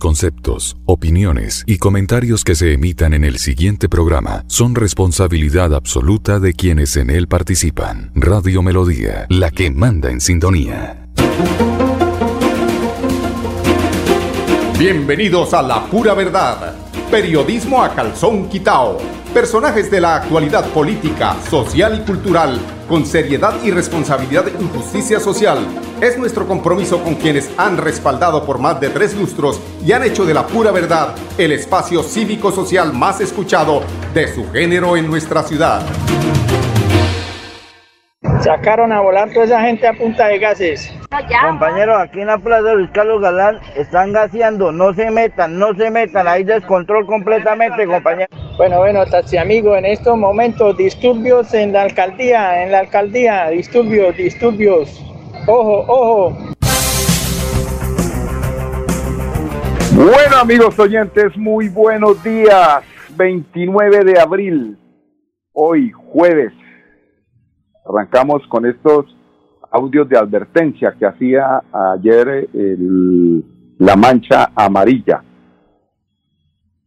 Conceptos, opiniones y comentarios que se emitan en el siguiente programa son responsabilidad absoluta de quienes en él participan. Radio Melodía, la que manda en sintonía. Bienvenidos a La Pura Verdad, periodismo a calzón quitao Personajes de la actualidad política, social y cultural, con seriedad y responsabilidad y justicia social. Es nuestro compromiso con quienes han respaldado por más de tres lustros y han hecho de la pura verdad el espacio cívico-social más escuchado de su género en nuestra ciudad. Sacaron a volar toda esa gente a punta de gases. Compañeros, aquí en la plaza de Luis Carlos Galán están gaseando, no se metan, no se metan, hay descontrol completamente, compañeros. Bueno, bueno, taxi amigo, en estos momentos disturbios en la alcaldía, en la alcaldía, disturbios, disturbios. Ojo, ojo. Bueno, amigos oyentes, muy buenos días. 29 de abril, hoy jueves. Arrancamos con estos audios de advertencia que hacía ayer la mancha amarilla.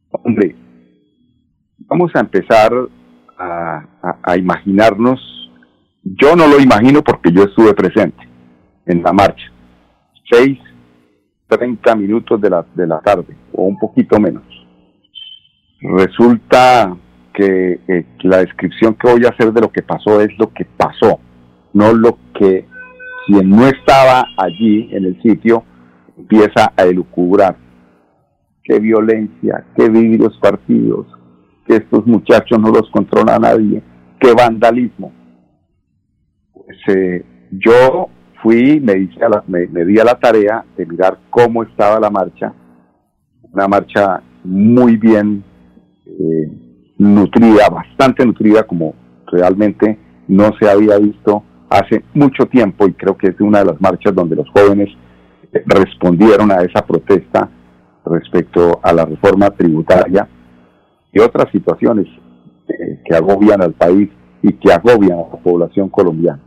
Hombre, vamos a empezar a, imaginarnos, yo no lo imagino porque yo estuve presente en la marcha, seis, treinta minutos de la, de la tarde, o un poquito menos. Resulta que eh, la descripción que voy a hacer de lo que pasó es lo que pasó, no lo que quien no estaba allí en el sitio empieza a elucubrar. Qué violencia, qué vidrios partidos, que estos muchachos no los controla nadie, qué vandalismo. Pues eh, yo fui, me, me, di a la tarea de mirar cómo estaba la marcha, una marcha muy bien eh, nutrida, bastante nutrida como realmente no se había visto hace mucho tiempo y creo que es una de las marchas donde los jóvenes respondieron a esa protesta respecto a la reforma tributaria y otras situaciones eh, que agobian al país y que agobian a la población colombiana.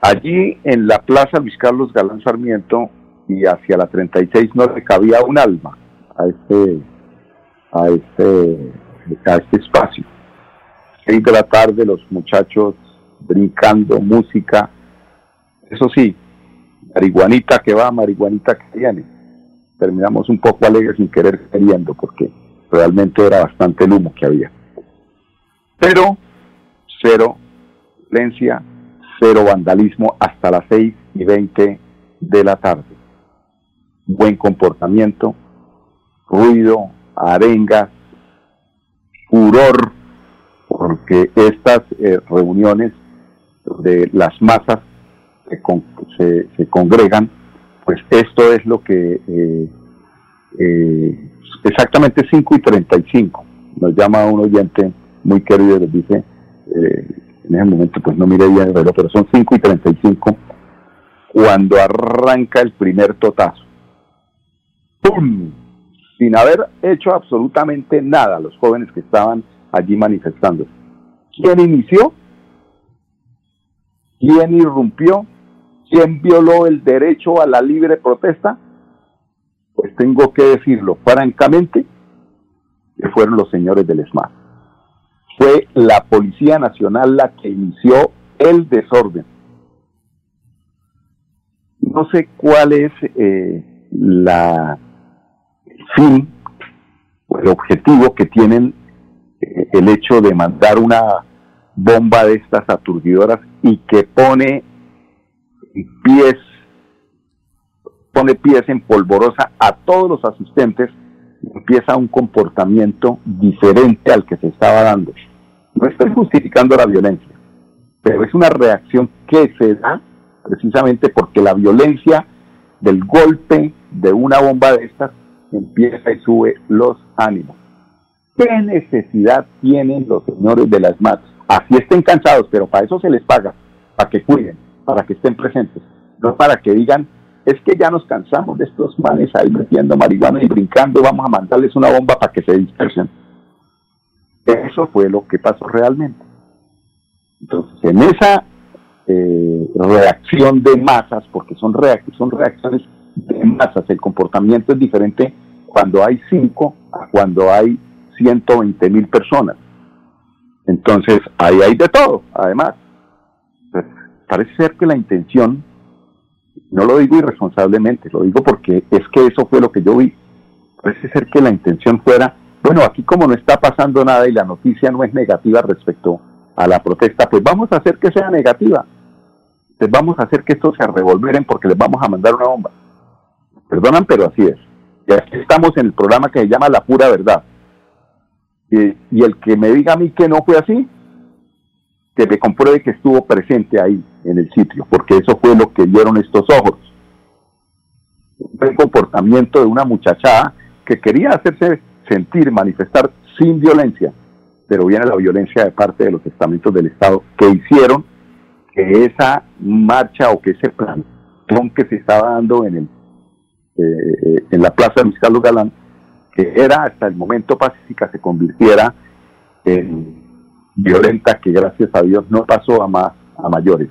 Allí en la Plaza Luis Carlos Galán Sarmiento y hacia la 36 no le cabía un alma a este a este a este espacio. Seis de la tarde los muchachos brincando, música. Eso sí, marihuanita que va, marihuanita que viene. Terminamos un poco alegres sin querer queriendo porque realmente era bastante el humo que había. Pero cero violencia, cero vandalismo hasta las seis y veinte de la tarde. Buen comportamiento, ruido, arengas, furor, porque estas eh, reuniones de las masas se, se, congregan, pues esto es lo que eh, eh, exactamente 5 y 35 nos llama un oyente muy querido, les dice, eh, en ese momento pues no mire bien el reloj, pero son 5 y 35 cuando arranca el primer totazo. ¡Pum! Sin haber hecho absolutamente nada los jóvenes que estaban allí manifestándose. ¿Quién inició? ¿Quién irrumpió? ¿Quién violó el derecho a la libre protesta? Pues tengo que decirlo francamente, que fueron los señores del ESMAD. Fue la Policía Nacional la que inició el desorden. No sé cuál es eh, la el fin o el objetivo que tienen eh, el hecho de mandar una bomba de estas aturdidoras y que pone pies pone pies en polvorosa a todos los asistentes empieza un comportamiento diferente al que se estaba dando. No estoy justificando la violencia, pero es una reacción que se da precisamente porque la violencia del golpe de una bomba de estas empieza y sube los ánimos. ¿Qué necesidad tienen los señores de las matas? Así estén cansados, pero para eso se les paga, para que cuiden, para que estén presentes, no para que digan, es que ya nos cansamos de estos manes ahí metiendo marihuana y brincando, vamos a mandarles una bomba para que se dispersen. Eso fue lo que pasó realmente. Entonces, en esa eh, reacción de masas, porque son, son reacciones de masas, el comportamiento es diferente cuando hay cinco a cuando hay 120 mil personas. Entonces, ahí hay de todo, además. Parece ser que la intención, no lo digo irresponsablemente, lo digo porque es que eso fue lo que yo vi. Parece ser que la intención fuera, bueno, aquí como no está pasando nada y la noticia no es negativa respecto a la protesta, pues vamos a hacer que sea negativa. Pues vamos a hacer que esto se revolveren porque les vamos a mandar una bomba. Perdonan, pero así es. Y aquí estamos en el programa que se llama La Pura Verdad y el que me diga a mí que no fue así, que me compruebe que estuvo presente ahí en el sitio, porque eso fue lo que vieron estos ojos. El comportamiento de una muchachada que quería hacerse sentir, manifestar sin violencia, pero viene la violencia de parte de los estamentos del Estado que hicieron que esa marcha o que ese plan que se estaba dando en, el, eh, en la Plaza de Luis Carlos Galán que era hasta el momento pacífica se convirtiera en violenta que gracias a Dios no pasó a más a mayores.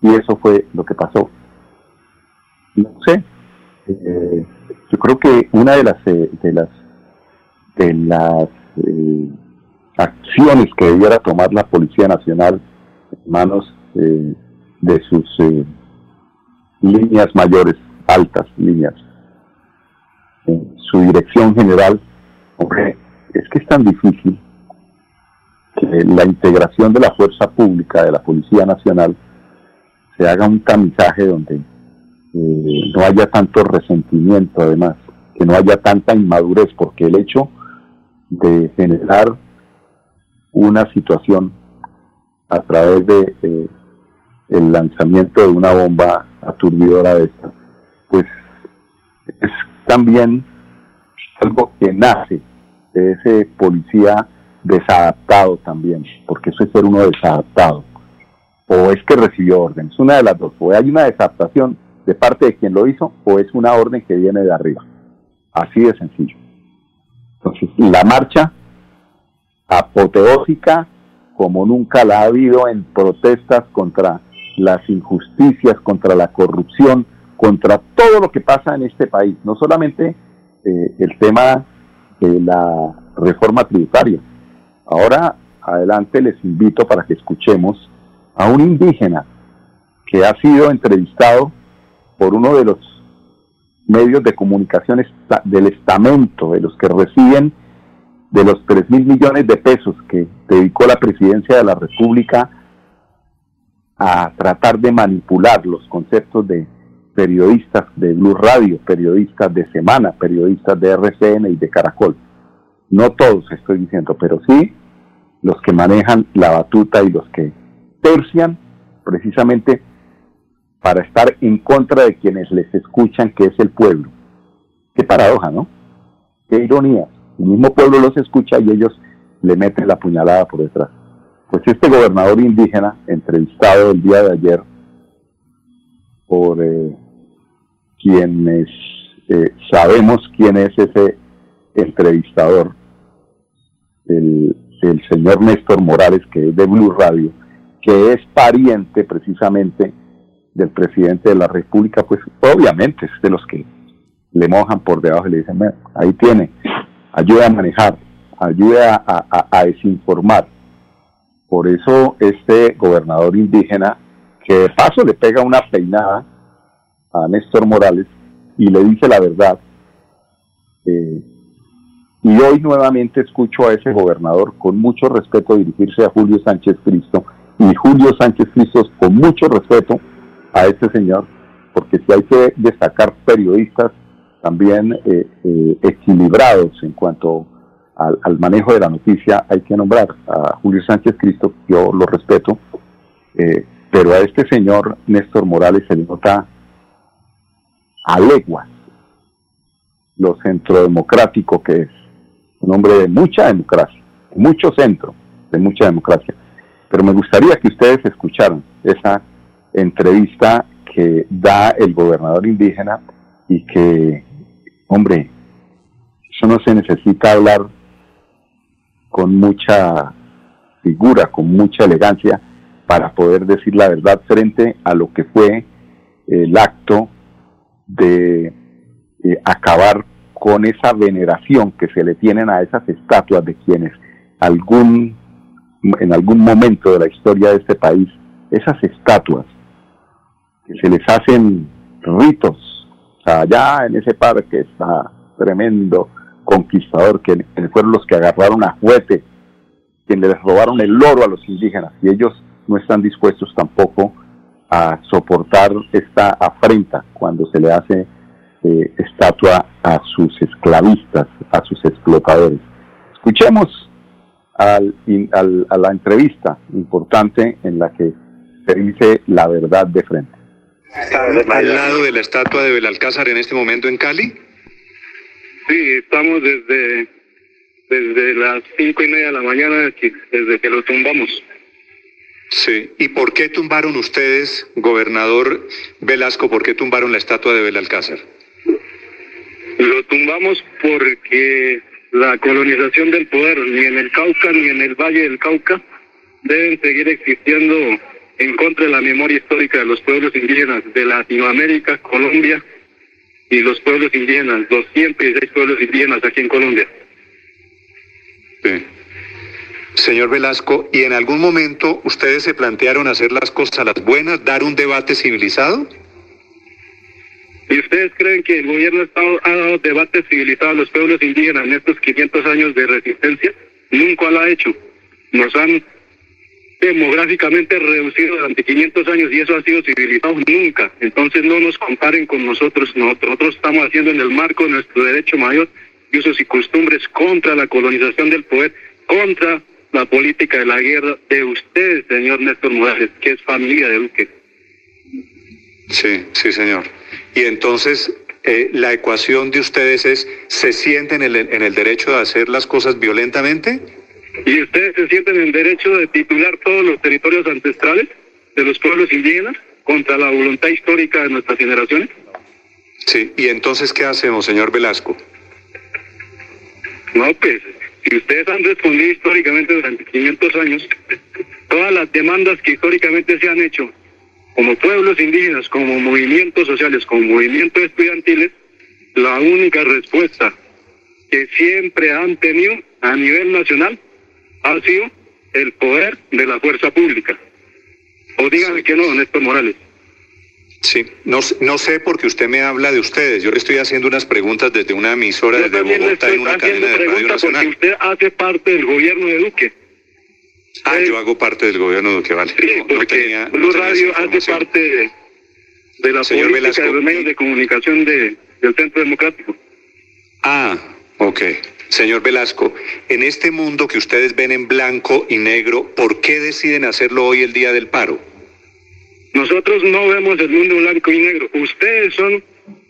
Y eso fue lo que pasó. No sé eh, yo creo que una de las eh, de las de las eh, acciones que debiera tomar la policía nacional en manos de sus líneas mayores altas líneas su dirección general, hombre, es que es tan difícil que la integración de la fuerza pública, de la Policía Nacional, se haga un tamizaje donde eh, no haya tanto resentimiento, además, que no haya tanta inmadurez, porque el hecho de generar una situación a través de eh, el lanzamiento de una bomba aturdidora de esta, pues es también algo que nace de ese policía desadaptado también, porque eso es ser uno desadaptado, o es que recibió órdenes, una de las dos, o hay una desadaptación de parte de quien lo hizo, o es una orden que viene de arriba, así de sencillo. Entonces, la marcha apoteósica, como nunca la ha habido en protestas contra las injusticias, contra la corrupción, contra todo lo que pasa en este país, no solamente eh, el tema de la reforma tributaria. Ahora adelante les invito para que escuchemos a un indígena que ha sido entrevistado por uno de los medios de comunicación del estamento, de los que reciben de los 3 mil millones de pesos que dedicó la presidencia de la República a tratar de manipular los conceptos de periodistas de Blue Radio, periodistas de Semana, periodistas de RCN y de Caracol. No todos estoy diciendo, pero sí los que manejan la batuta y los que tercian precisamente para estar en contra de quienes les escuchan, que es el pueblo. Qué paradoja, ¿no? Qué ironía. El mismo pueblo los escucha y ellos le meten la puñalada por detrás. Pues este gobernador indígena, entrevistado el día de ayer por eh, quienes eh, sabemos quién es ese entrevistador, el, señor Néstor Morales, que es de Blue Radio, que es pariente precisamente del presidente de la República, pues obviamente es de los que le mojan por debajo y le dicen, ahí tiene, ayuda a manejar, ayuda a, desinformar. Por eso este gobernador indígena, que de paso le pega una peinada a Néstor Morales y le dice la verdad. Eh, y hoy nuevamente escucho a ese gobernador con mucho respeto dirigirse a Julio Sánchez Cristo y Julio Sánchez Cristo con mucho respeto a este señor, porque si hay que destacar periodistas también eh, eh, equilibrados en cuanto al, manejo de la noticia, hay que nombrar a Julio Sánchez Cristo, yo lo respeto, pero a este señor Néstor Morales se le nota a leguas lo centrodemocrático que es. Un hombre de mucha democracia, mucho centro, de mucha democracia. Pero me gustaría que ustedes escucharan esa entrevista que da el gobernador indígena y que, hombre, eso no se necesita hablar con mucha figura, con mucha elegancia, para poder decir la verdad frente a lo que fue el acto de eh, acabar con esa veneración que se le tienen a esas estatuas de quienes algún en algún momento de la historia de este país, esas estatuas que se les hacen ritos, allá en ese parque está tremendo conquistador, que, fueron los que agarraron a Juete, quienes les robaron el oro a los indígenas, y ellos no están dispuestos tampoco a soportar esta afrenta cuando se le hace eh, estatua a sus esclavistas, a sus explotadores. Escuchemos al, a la entrevista importante en la que se dice la verdad de frente. ¿Están al lado de la estatua de Belalcázar en este momento en Cali? Sí, estamos desde, desde las cinco y media de la mañana, desde que lo tumbamos. Sí, ¿y por qué tumbaron ustedes, gobernador Velasco, por qué tumbaron la estatua de Belalcázar? Lo tumbamos porque la colonización del poder, ni en el Cauca ni en el Valle del Cauca, deben seguir existiendo en contra de la memoria histórica de los pueblos indígenas de Latinoamérica, Colombia y los pueblos indígenas, 216 pueblos indígenas aquí en Colombia. Sí. Señor Velasco, ¿y en algún momento ustedes se plantearon hacer las cosas a las buenas, dar un debate civilizado? ¿Y ustedes creen que el gobierno ha dado debate civilizado a los pueblos indígenas en estos 500 años de resistencia? Nunca lo ha hecho. Nos han demográficamente reducido durante 500 años y eso ha sido civilizado nunca. Entonces no nos comparen con nosotros. Nosotros estamos haciendo en el marco de nuestro derecho mayor y usos y costumbres contra la colonización del poder, contra la política de la guerra de ustedes, señor Néstor Morales, que es familia de Duque. Sí, sí, señor. Y entonces, eh, la ecuación de ustedes es, ¿se sienten en el, en el derecho de hacer las cosas violentamente? ¿Y ustedes se sienten en derecho de titular todos los territorios ancestrales de los pueblos indígenas contra la voluntad histórica de nuestras generaciones? Sí, ¿y entonces qué hacemos, señor Velasco? No, pues, si ustedes han respondido históricamente durante 500 años, todas las demandas que históricamente se han hecho como pueblos indígenas, como movimientos sociales, como movimientos estudiantiles, la única respuesta que siempre han tenido a nivel nacional ha sido el poder de la fuerza pública. O díganme que no, Néstor Morales. Sí, no, no sé porque usted me habla de ustedes. Yo le estoy haciendo unas preguntas desde una emisora desde Bogotá en una cadena de Radio Nacional. Porque usted hace parte del gobierno de Duque. Ah, yo hago parte del gobierno de que vale. Sí, porque Blue Radio hace parte de, la Señor política de los medios de comunicación de, del Centro Democrático. Ah, ok. Señor Velasco, en este mundo que ustedes ven en blanco y negro, ¿por qué deciden hacerlo hoy el día del paro? Nosotros no vemos el mundo blanco y negro. Ustedes son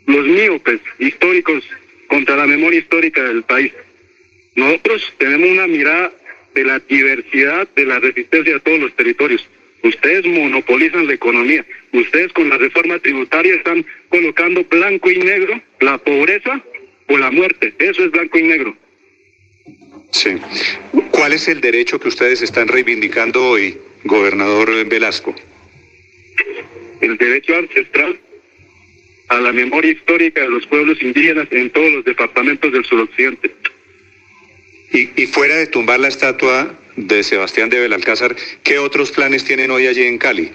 los míopes históricos contra la memoria histórica del país. Nosotros tenemos una mirada de la diversidad de la resistencia de todos los territorios. Ustedes monopolizan la economía. Ustedes con la reforma tributaria están colocando blanco y negro la pobreza o la muerte. Eso es blanco y negro. Sí. ¿Cuál es el derecho que ustedes están reivindicando hoy, gobernador Velasco? El derecho ancestral a la memoria histórica de los pueblos indígenas en todos los departamentos del suroccidente. Y, fuera de tumbar la estatua de Sebastián de Belalcázar, ¿qué otros planes tienen hoy allí en Cali?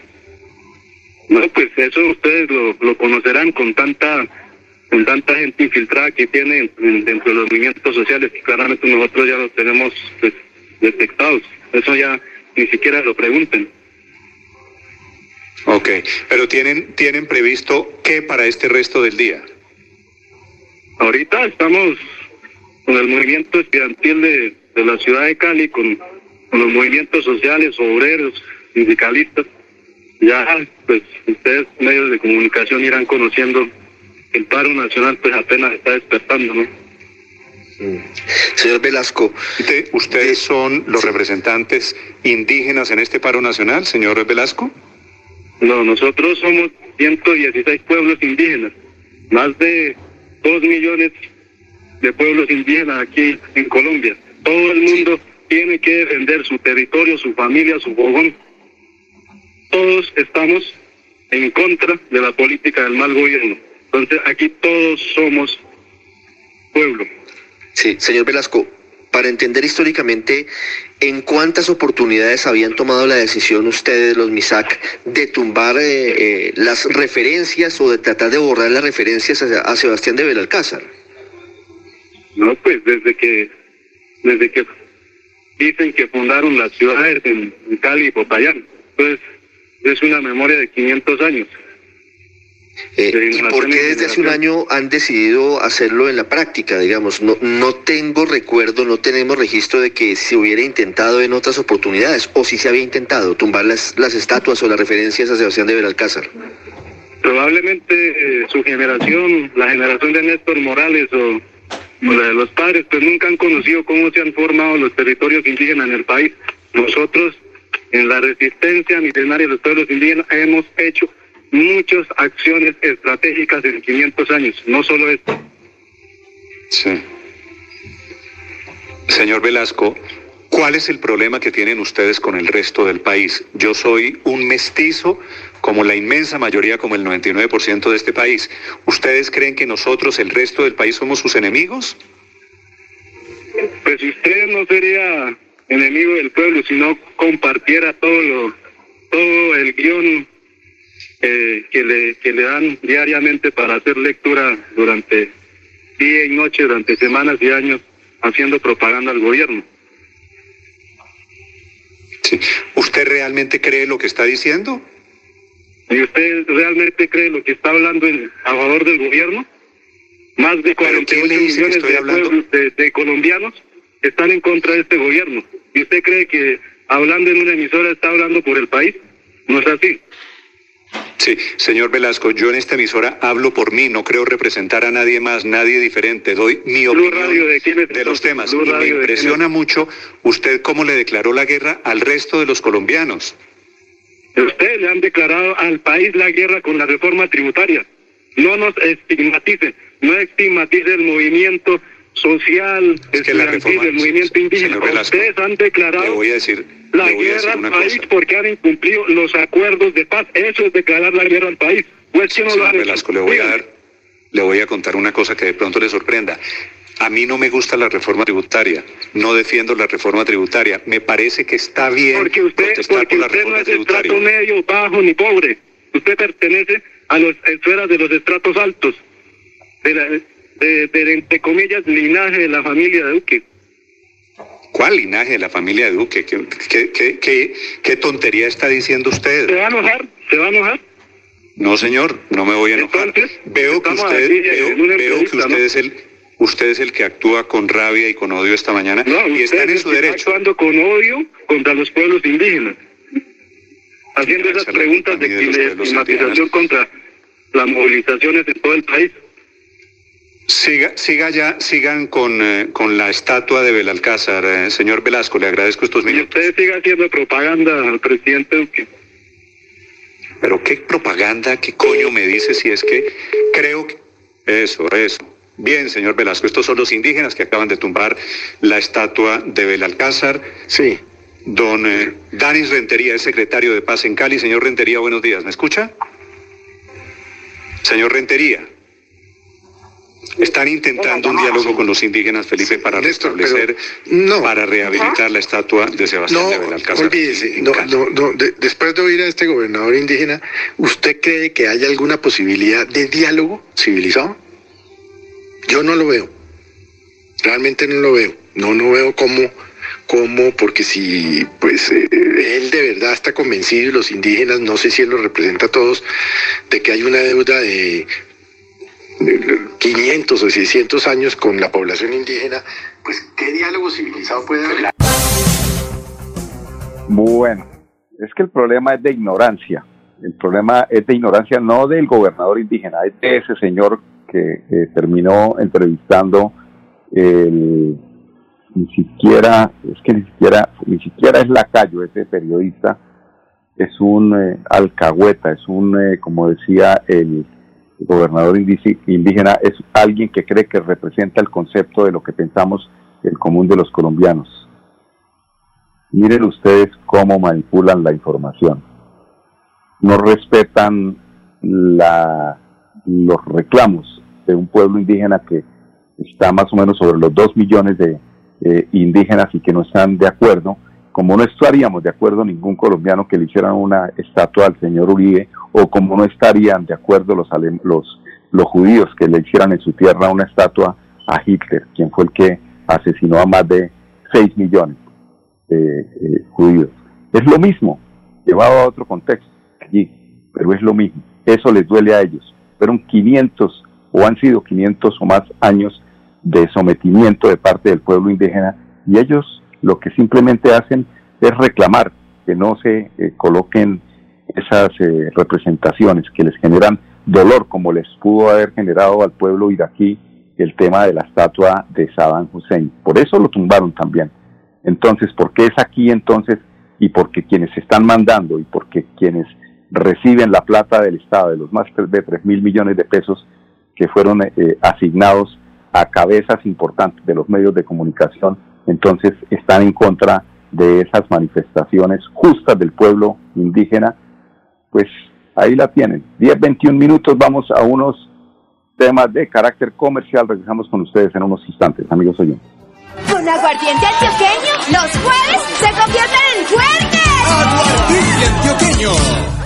No, pues eso ustedes lo, conocerán con tanta con tanta gente infiltrada que tienen dentro de los movimientos sociales y claramente nosotros ya los tenemos pues, detectados. Eso ya ni siquiera lo pregunten. Ok, pero tienen tienen previsto qué para este resto del día. Ahorita estamos con el movimiento estudiantil de, la ciudad de Cali, con, los movimientos sociales, obreros, sindicalistas. Ya, pues, ustedes, medios de comunicación, irán conociendo el paro nacional, pues apenas está despertando, ¿no? Señor Velasco, ¿ustedes son los representantes indígenas en este paro nacional, señor Velasco? No, nosotros somos 116 pueblos indígenas, más de 2 millones de pueblos indígenas aquí en Colombia. Todo el mundo tiene que defender su territorio, su familia, su fogón. Todos estamos en contra de la política del mal gobierno. Entonces aquí todos somos pueblo. Sí, señor Velasco, para entender históricamente en cuántas oportunidades habían tomado la decisión ustedes, los MISAC, de tumbar eh, eh, las referencias o de tratar de borrar las referencias a, Sebastián de Belalcázar. No, pues desde que, desde que dicen que fundaron las ciudades en, Cali y Popayán. Pues es una memoria de 500 años. Eh, ¿Y por qué desde hace un año han decidido hacerlo en la práctica? Digamos, no, no tengo recuerdo, no tenemos registro de que se hubiera intentado en otras oportunidades, o si se había intentado tumbar las, las estatuas o las referencias a Sebastián de Belalcázar. Probablemente eh, su generación, la generación de Néstor Morales o, la de los padres, pues nunca han conocido cómo se han formado los territorios indígenas en el país. Nosotros, en la resistencia milenaria de los pueblos indígenas, hemos hecho muchas acciones estratégicas en 500 años, no solo esto. Sí. Señor Velasco, ¿cuál es el problema que tienen ustedes con el resto del país? Yo soy un mestizo como la inmensa mayoría, como el 99% de este país. ¿Ustedes creen que nosotros, el resto del país, somos sus enemigos? Pues usted no sería enemigo del pueblo si no compartiera todo lo, todo el guion eh, que, le, que le dan diariamente para hacer lectura durante día y noche, durante semanas y años, haciendo propaganda al gobierno. ¿Usted realmente cree lo que está diciendo? ¿Y usted realmente cree lo que está hablando en, a favor del gobierno? Más de 48 millones de, de colombianos están en contra de este gobierno. ¿Y usted cree que hablando en una emisora está hablando por el país? No es así. Sí, señor Velasco, yo en esta emisora hablo por mí, no creo representar a nadie más, nadie diferente. Doy mi opinión de, los temas. y me impresiona mucho usted cómo le declaró la guerra al resto de los colombianos. Usted le han declarado al país la guerra con la reforma tributaria. No nos estigmatice, no estigmatice el movimiento social, es que la reforma, el movimiento indígena. Ustedes han declarado... Le voy a decir la guerra al país porque han incumplido los acuerdos de paz. Eso es declarar la guerra al país. Pues que no lo Velasco, le voy a dar, le voy a contar una cosa que de pronto le sorprenda. A mí no me gusta la reforma tributaria, no defiendo la reforma tributaria. Me parece que está bien porque usted, porque usted no es estrato medio, bajo ni pobre. Usted pertenece a las esferas de los estratos altos, de, la, de, de, entre comillas, linaje de la familia de Duque. ¿Cuál linaje de la familia de Duque? ¿Qué, tontería está diciendo usted? ¿Se va a enojar? ¿Se va a enojar? No, señor, no me voy a enojar. veo que usted, veo, que usted es el usted es el que actúa con rabia y con odio esta mañana no, y está en su derecho. Está actuando con odio contra los pueblos indígenas, haciendo esas preguntas de, de estigmatización contra las movilizaciones de todo el país. Siga, siga ya, sigan con, eh, con la estatua de Belalcázar. Eh, señor Velasco, le agradezco estos minutos. Y usted siga haciendo propaganda al presidente Duque. Pero qué propaganda, qué coño me dice si es que creo que... Eso, eso. Bien, señor Velasco, estos son los indígenas que acaban de tumbar la estatua de Belalcázar. Sí. Don eh, Danis Rentería es secretario de Paz en Cali. Señor Rentería, buenos días. ¿Me escucha? Señor Rentería. Están intentando un diálogo con los indígenas, Felipe, para restablecer, para rehabilitar la estatua de Sebastián de Belalcázar. Olvídese, después de oír a este gobernador indígena, ¿usted cree que haya alguna posibilidad de diálogo civilizado? Yo no lo veo. Realmente no lo veo. No, no veo cómo, cómo porque si pues eh, él de verdad está convencido y los indígenas, no sé si él los representa a todos, de que hay una deuda de 500 o 600 años con la población indígena, pues ¿qué diálogo civilizado puede haber? Bueno, es que el problema es de ignorancia. El problema es de ignorancia no del gobernador indígena, es de ese señor que terminó entrevistando el, ni siquiera, es que ni siquiera, ni siquiera es Lacayo, ese periodista, es un eh, alcahueta, es un, eh, como decía el gobernador indígena es alguien que cree que representa el concepto de lo que pensamos el común de los colombianos. Miren ustedes cómo manipulan la información. No respetan la los reclamos de un pueblo indígena que está más o menos sobre los dos millones de eh, indígenas y que no están de acuerdo, como no estaríamos de acuerdo ningún colombiano que le hicieran una estatua al señor Uribe, o como no estarían de acuerdo los, los, los judíos que le hicieran en su tierra una estatua a Hitler, quien fue el que asesinó a más de 6 millones de eh, judíos. Es lo mismo, llevado a otro contexto allí, pero es lo mismo. Eso les duele a ellos. Fueron 500 o han sido 500 o más años de sometimiento de parte del pueblo indígena y ellos lo que simplemente hacen es reclamar que no se eh, coloquen esas eh, representaciones que les generan dolor como les pudo haber generado al pueblo iraquí el tema de la estatua de Saddam Hussein. Por eso lo tumbaron también. Entonces, ¿por qué es aquí entonces? Y porque quienes están mandando y porque quienes reciben la plata del Estado, de los más de 3 mil millones de pesos que fueron eh, asignados a cabezas importantes de los medios de comunicación, entonces están en contra de esas manifestaciones justas del pueblo indígena, pues ahí la tienen. 10, 21 minutos, vamos a unos temas de carácter comercial. Regresamos con ustedes en unos instantes, amigos oyentes. Con aguardiente antioqueño, los jueves se convierten en fuertes. Aguardiente antioqueño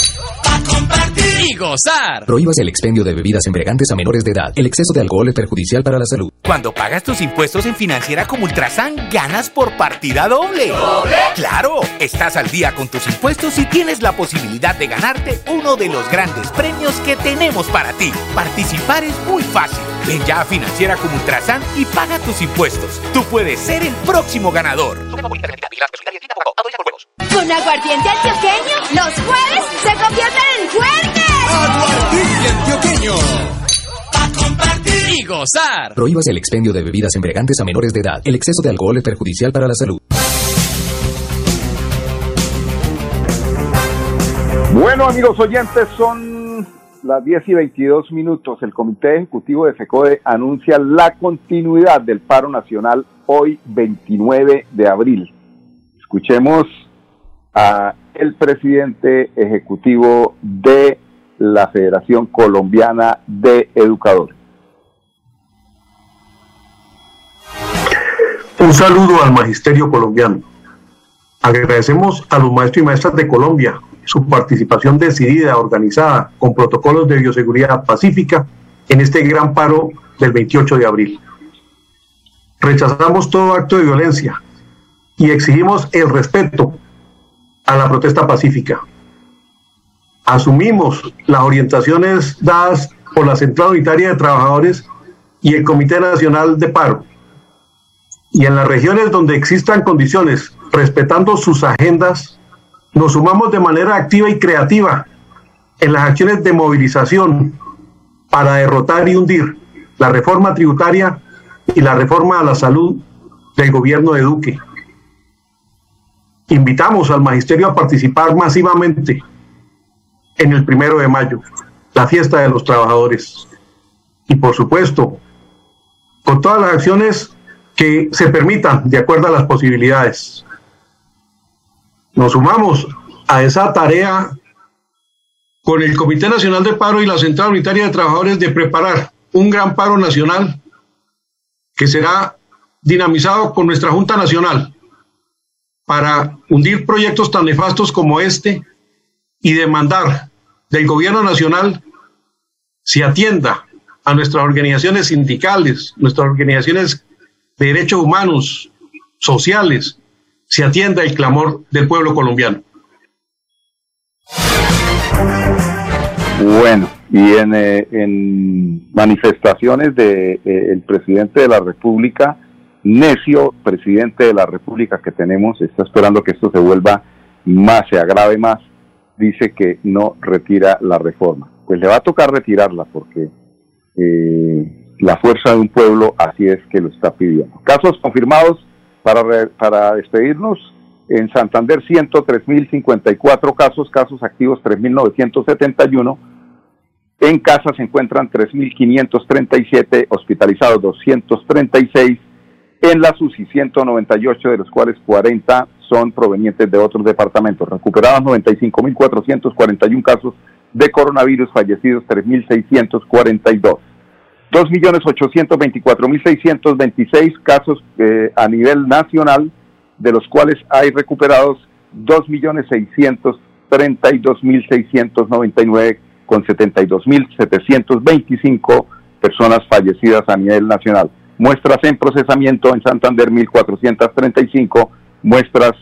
compartir y gozar. Prohíbas el expendio de bebidas embriagantes a menores de edad. El exceso de alcohol es perjudicial para la salud. Cuando pagas tus impuestos en Financiera como Ultrasan, ganas por partida doble. ¿Doble? ¡Claro! Estás al día con tus impuestos y tienes la posibilidad de ganarte uno de los grandes premios que tenemos para ti. Participar es muy fácil. Ven ya a Financiera como Ultrasan y paga tus impuestos. Tú puedes ser el próximo ganador. Con aguardiente antioqueño, los jueves gozar. Prohíbas el expendio de bebidas embriagantes a menores de edad. El exceso de alcohol es perjudicial para la salud. Bueno, amigos oyentes, son las 10 y 22 minutos. El Comité Ejecutivo de FECODE anuncia la continuidad del paro nacional hoy 29 de abril. Escuchemos a el presidente ejecutivo de la Federación Colombiana de Educadores. Un saludo al magisterio colombiano. Agradecemos a los maestros y maestras de Colombia su participación decidida, organizada, con protocolos de bioseguridad pacífica en este gran paro del 28 de abril. Rechazamos todo acto de violencia y exigimos el respeto a la protesta pacífica. Asumimos las orientaciones dadas por la Central Unitaria de Trabajadores y el Comité Nacional de Paro. Y en las regiones donde existan condiciones, respetando sus agendas, nos sumamos de manera activa y creativa en las acciones de movilización para derrotar y hundir la reforma tributaria y la reforma a la salud del gobierno de Duque. Invitamos al magisterio a participar masivamente en el primero de mayo, la fiesta de los trabajadores. Y por supuesto, con todas las acciones que se permitan de acuerdo a las posibilidades. Nos sumamos a esa tarea con el Comité Nacional de Paro y la Central Unitaria de Trabajadores de preparar un gran paro nacional que será dinamizado con nuestra Junta Nacional para hundir proyectos tan nefastos como este y demandar del gobierno nacional se atienda a nuestras organizaciones sindicales, nuestras organizaciones de derechos humanos, sociales, se atienda el clamor del pueblo colombiano. Bueno, y en, eh, manifestaciones del de, eh, presidente de la República, necio presidente de la República que tenemos, está esperando que esto se vuelva más, se agrave más, dice que no retira la reforma. Pues le va a tocar retirarla porque eh, la fuerza de un pueblo así es que lo está pidiendo. Casos confirmados para, para despedirnos. En Santander 103.054 casos, casos activos 3.971. En casa se encuentran 3.537, hospitalizados 236 en la SUSI 198, de los cuales 40 son provenientes de otros departamentos. Recuperados 95.441 casos de coronavirus, fallecidos 3.642. 2.824.626 casos eh, a nivel nacional, de los cuales hay recuperados 2.632.699 con 72.725 personas fallecidas a nivel nacional. Muestras en procesamiento en Santander 1.435, muestras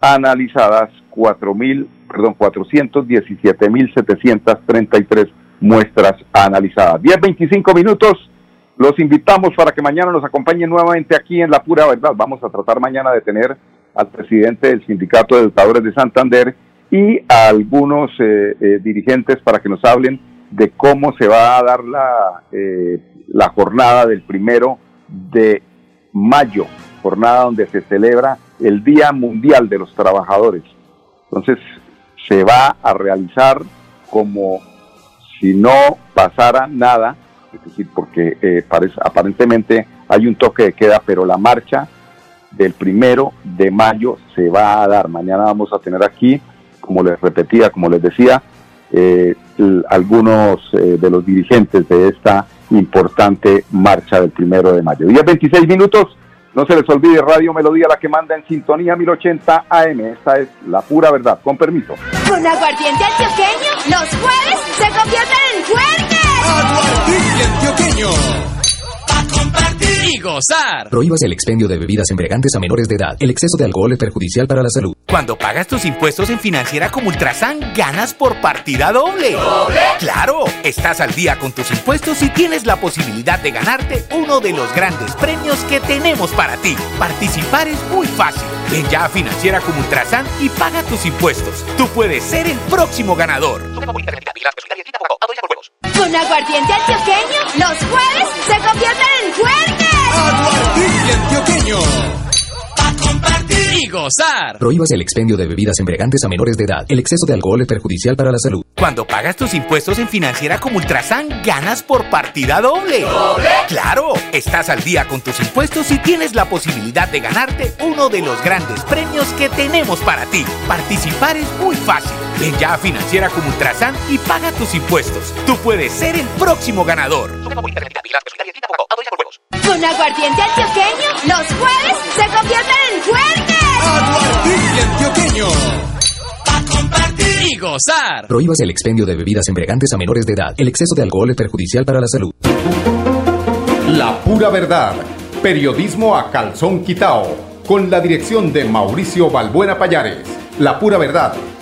analizadas 4.000, perdón, 417.733 muestras analizadas. 10, 25 minutos. Los invitamos para que mañana nos acompañen nuevamente aquí en La Pura Verdad. Vamos a tratar mañana de tener al presidente del Sindicato de Educadores de Santander y a algunos eh, eh, dirigentes para que nos hablen de cómo se va a dar la, eh, la jornada del primero de mayo, jornada donde se celebra el Día Mundial de los Trabajadores. Entonces, se va a realizar como si no pasara nada, es decir, porque eh, parece, aparentemente hay un toque de queda, pero la marcha del primero de mayo se va a dar. Mañana vamos a tener aquí, como les repetía, como les decía, eh, algunos eh, de los dirigentes de esta importante marcha del primero de mayo. 10, 26 minutos. No se les olvide Radio Melodía, la que manda en sintonía 1080 AM. Esta es la pura verdad. Con permiso. Con aguardiente antioqueño, los jueves se convierten en fuertes. Aguardiente antioqueño y gozar. Prohíbas el expendio de bebidas embriagantes a menores de edad. El exceso de alcohol es perjudicial para la salud. Cuando pagas tus impuestos en Financiera como Ultrasan, ganas por partida doble. ¿Doble? Claro, estás al día con tus impuestos y tienes la posibilidad de ganarte uno de los grandes premios que tenemos para ti. Participar es muy fácil. Ven ya a Financiera como Ultrasan y paga tus impuestos. Tú puedes ser el próximo ganador. Con aguardiente antioqueño, los jueves se convierten en fuertes. Aguardiente antioqueño. Compartir y gozar. Prohíbas el expendio de bebidas embriagantes a menores de edad. El exceso de alcohol es perjudicial para la salud. Cuando pagas tus impuestos en Financiera como Ultrasan, ganas por partida doble. ¿Doble? Claro, estás al día con tus impuestos y tienes la posibilidad de ganarte uno de los grandes premios que tenemos para ti. Participar es muy fácil. Ven ya a Financiera como Ultrasan y paga tus impuestos. Tú puedes ser el próximo ganador. Con aguardiente antioqueño, los jueves se convierten en fuertes. Aguardiente antioqueño. A compartir y gozar. Prohíbas el expendio de bebidas embriagantes a menores de edad. El exceso de alcohol es perjudicial para la salud. La pura verdad. Periodismo a calzón quitao. Con la dirección de Mauricio Balbuena Payares. La pura verdad.